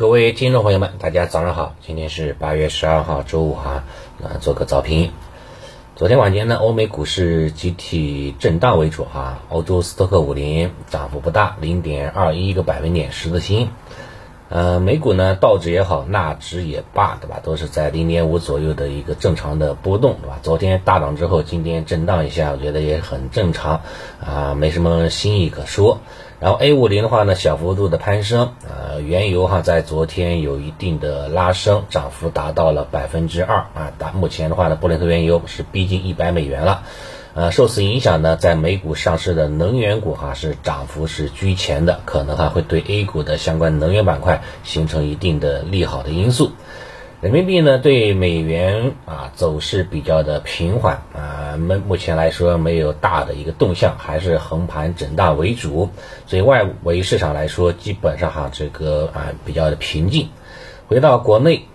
各位听众朋友们，大家早上好，今天是八月十二号周五哈，那做个早评。昨天晚间呢，欧美股市集体震荡为主哈，欧洲斯托克五零涨幅不大，零点二一个百分点十字星。呃，美股呢，道指也好，纳指也罢，对吧？都是在零点五左右的一个正常的波动，对吧？昨天大涨之后，今天震荡一下，我觉得也很正常啊，没什么新意可说。然后 A 五零的话呢，小幅度的攀升，呃，原油哈在昨天有一定的拉升，涨幅达到了百分之二啊。达目前的话呢，布伦特原油是逼近一百美元了，呃，受此影响呢，在美股上市的能源股哈是涨幅是居前的，可能还会对 A 股的相关能源板块形成一定的利好的因素。人民币呢对美元啊走势比较的平缓啊，目目前来说没有大的一个动向，还是横盘震荡为主，所以外围市场来说基本上哈这个啊比较的平静。回到国内，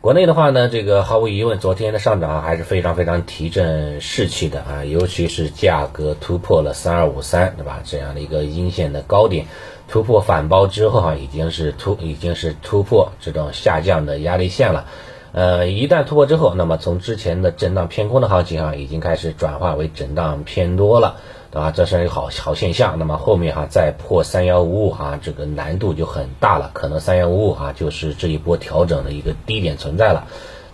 国内的话呢，这个毫无疑问，昨天的上涨还是非常非常提振士气的啊，尤其是价格突破了三二五三，对吧？这样的一个阴线的高点。突破反包之后哈，已经是突已经是突破这种下降的压力线了。呃，一旦突破之后，那么从之前的震荡偏空的行情啊，已经开始转化为震荡偏多了，对吧？这是一个好好现象。那么后面哈再破三幺五五哈，这个难度就很大了，可能三幺五五哈就是这一波调整的一个低点存在了。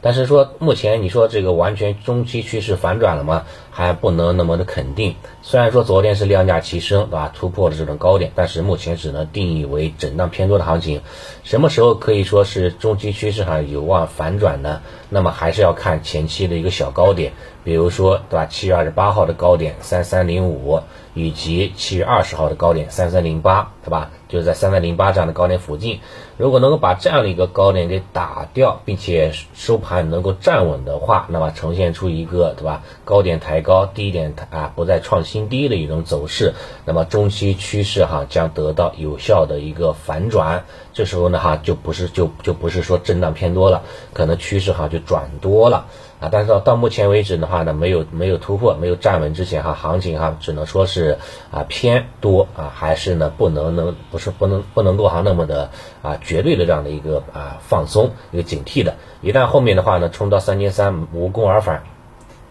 但是说目前你说这个完全中期趋势反转了吗？还不能那么的肯定。虽然说昨天是量价齐升，对吧？突破了这种高点，但是目前只能定义为震荡偏多的行情。什么时候可以说是中期趋势上有望反转呢？那么还是要看前期的一个小高点，比如说对吧？七月二十八号的高点三三零五，以及七月二十号的高点三三零八，对吧？就是在三三零八这样的高点附近，如果能够把这样的一个高点给打掉，并且收盘能够站稳的话，那么呈现出一个对吧？高点抬高，低点啊不再创新低的一种走势，那么中期趋势哈将得到有效的一个反转。这时候呢哈就不是就就不是说震荡偏多了，可能趋势哈就转多了。啊，但是到到目前为止的话呢，没有没有突破，没有站稳之前哈，行情哈只能说是啊偏多啊，还是呢不能能不是不能不能够哈那么的啊绝对的这样的一个啊放松一个警惕的，一旦后面的话呢冲到三千三无功而返，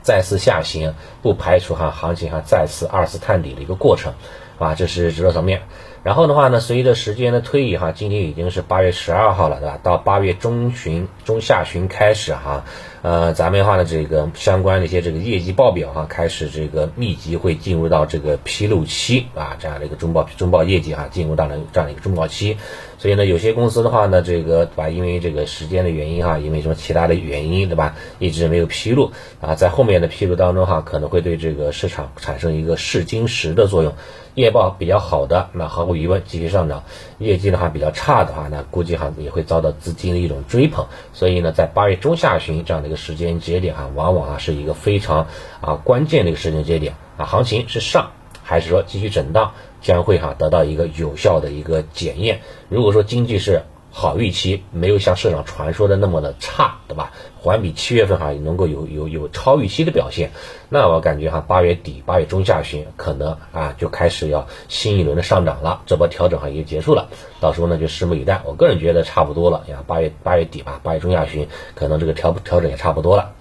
再次下行，不排除哈行情哈再次二次探底的一个过程，啊，这是指数层面。然后的话呢，随着时间的推移哈，今天已经是八月十二号了，对吧？到八月中旬、中下旬开始哈，呃，咱们的话呢，这个相关的一些这个业绩报表哈，开始这个密集会进入到这个披露期啊，这样的一个中报中报业绩哈，进入到了这样的一个中报期。所以呢，有些公司的话呢，这个对吧？因为这个时间的原因哈，因为什么其他的原因对吧？一直没有披露啊，在后面的披露当中哈，可能会对这个市场产生一个试金石的作用。业报比较好的，那毫无疑问继续上涨；业绩的话比较差的话，那估计哈也会遭到资金的一种追捧。所以呢，在八月中下旬这样的一个时间节点哈，往往啊是一个非常啊关键的一个时间节点啊，行情是上还是说继续震荡，将会哈得到一个有效的一个检验。如果说经济是，好预期没有像市场传说的那么的差，对吧？环比七月份哈能够有有有超预期的表现，那我感觉哈八月底八月中下旬可能啊就开始要新一轮的上涨了，这波调整哈也结束了，到时候呢就拭目以待。我个人觉得差不多了呀，八月八月底吧，八月中下旬可能这个调调整也差不多了，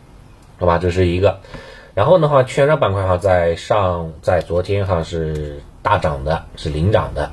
好吧？这是一个。然后的话，券商板块哈在上在昨天哈是大涨的，是领涨的。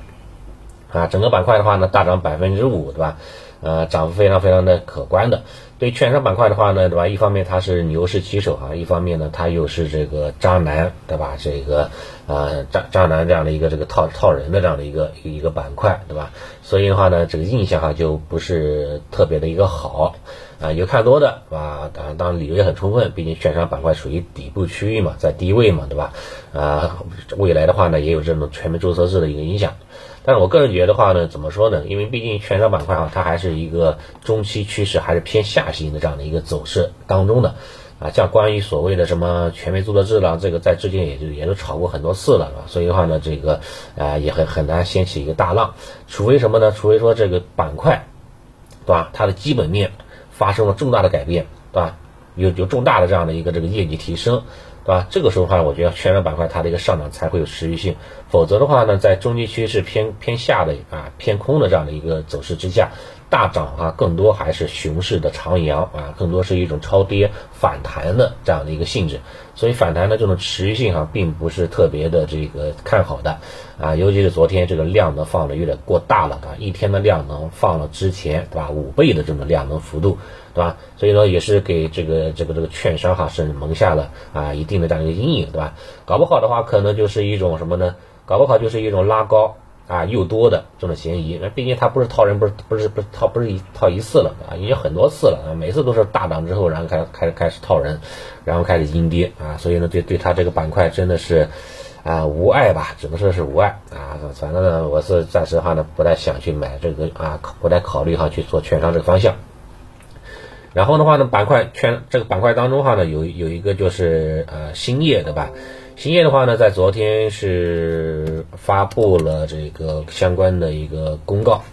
啊，整个板块的话呢，大涨百分之五，对吧？呃，涨幅非常非常的可观的。对券商板块的话呢，对吧？一方面它是牛市旗手啊，一方面呢它又是这个渣男，对吧？这个呃渣渣男这样的一个这个套套人的这样的一个一个板块，对吧？所以的话呢，这个印象哈就不是特别的一个好啊。有看多的，啊，当然当然理由也很充分，毕竟券商板块属于底部区域嘛，在低位嘛，对吧？啊，未来的话呢，也有这种全面注册制的一个影响。但是我个人觉得的话呢，怎么说呢？因为毕竟券商板块啊，它还是一个中期趋势，还是偏下行的这样的一个走势当中的啊。像关于所谓的什么全面注册制了，这个在之前也就也都炒过很多次了，所以的话呢，这个啊也很很难掀起一个大浪，除非什么呢？除非说这个板块，对吧？它的基本面发生了重大的改变，对吧？有有重大的这样的一个这个业绩提升，对吧？这个时候的话，我觉得券商板块它的一个上涨才会有持续性，否则的话呢，在中期趋势偏偏下的啊偏空的这样的一个走势之下。大涨啊，更多还是熊市的长阳啊，更多是一种超跌反弹的这样的一个性质，所以反弹的这种持续性啊，并不是特别的这个看好的啊，尤其是昨天这个量能放的有点过大了啊，一天的量能放了之前对吧五倍的这种量能幅度对吧？所以说也是给这个这个这个券商哈是蒙下了啊一定的这样一个阴影对吧？搞不好的话，可能就是一种什么呢？搞不好就是一种拉高。啊，又多的这种嫌疑，那毕竟它不是套人，不是不是不是套，不是一套一次了啊，已经很多次了啊，每次都是大涨之后，然后开开开始套人，然后开始阴跌啊，所以呢，对对它这个板块真的是啊无爱吧，只能说是无爱啊，反正呢，我是暂时哈呢不太想去买这个啊，不太考虑哈去做券商这个方向。然后的话呢，板块圈这个板块当中哈呢，有有一个就是呃兴业对吧？兴业的话呢，在昨天是发布了这个相关的一个公告，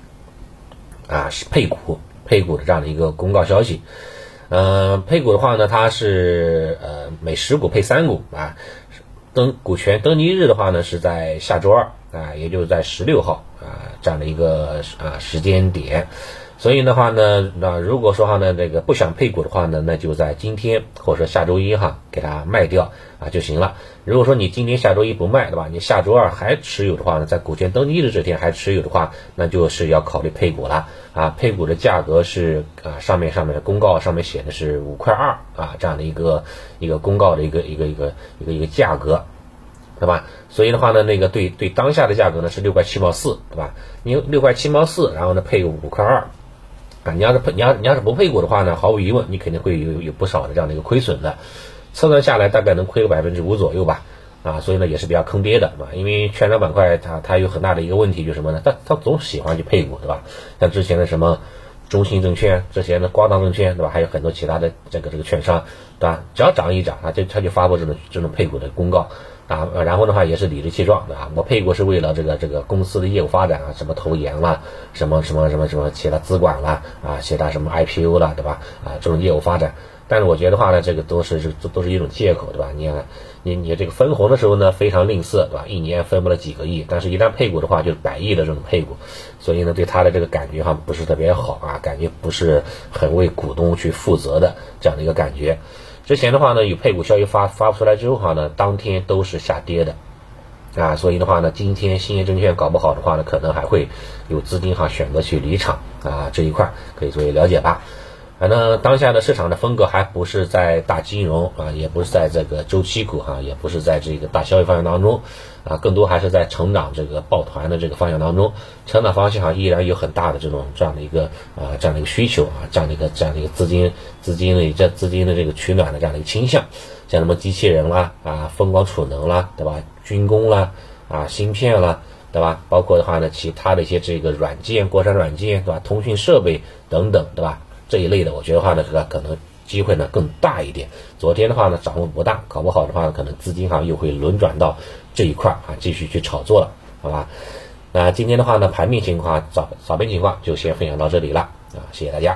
啊，是配股配股的这样的一个公告消息。嗯，配股的话呢，它是呃每十股配三股啊，登股权登记日的话呢是在下周二啊，也就是在十六号啊这样的一个啊时间点。所以的话呢，那如果说哈呢，这个不想配股的话呢，那就在今天或者说下周一哈，给它卖掉啊就行了。如果说你今天下周一不卖，对吧？你下周二还持有的话呢，在股权登记日这天还持有的话，那就是要考虑配股了啊。配股的价格是啊，上面上面的公告上面写的是五块二啊，这样的一个一个公告的一个一个一个一个一个价格，对吧？所以的话呢，那个对对当下的价格呢是六块七毛四，对吧？你六块七毛四，然后呢配个五块二。你要是配，你要你要是不配股的话呢，毫无疑问，你肯定会有有不少的这样的一个亏损的，测算下来大概能亏个百分之五左右吧，啊，所以呢也是比较坑爹的，对吧？因为券商板块它它有很大的一个问题就是什么呢？它它总喜欢去配股，对吧？像之前的什么中信证券，之前的光大证券，对吧？还有很多其他的这个这个券商，对吧？只要涨一涨啊，就他就发布这种这种配股的公告。啊，然后的话也是理直气壮，对吧？我配股是为了这个这个公司的业务发展啊，什么投研啦，什么什么什么什么其他资管啦，啊，其他什么 IPO 啦，对吧？啊，这种业务发展，但是我觉得话呢，这个都是这都是一种借口，对吧？你看，你你这个分红的时候呢，非常吝啬，对吧？一年分不了几个亿，但是一旦配股的话，就是百亿的这种配股，所以呢，对他的这个感觉哈不是特别好啊，感觉不是很为股东去负责的这样的一个感觉。之前的话呢，有配股消息发发出来之后哈呢，当天都是下跌的，啊，所以的话呢，今天兴业证券搞不好的话呢，可能还会有资金哈选择去离场啊，这一块可以作为了解吧。反正当下的市场的风格还不是在大金融啊，也不是在这个周期股哈，也不是在这个大消费方向当中啊，更多还是在成长这个抱团的这个方向当中，成长方向哈依然有很大的这种这样的一个啊这样的一个需求啊，这样的一个这样的一个资金资金的这资金的这个取暖的这样的一个倾向，像什么机器人啦啊，风光储能啦，对吧？军工啦啊，芯片啦，对吧？包括的话呢，其他的一些这个软件，国产软件，对吧？通讯设备等等，对吧？这一类的，我觉得话呢，这个可能机会呢更大一点。昨天的话呢，涨幅不大，搞不好的话，可能资金哈又会轮转到这一块啊，继续去炒作了，好吧？那今天的话呢，盘面情况早早盘情况就先分享到这里了啊，谢谢大家。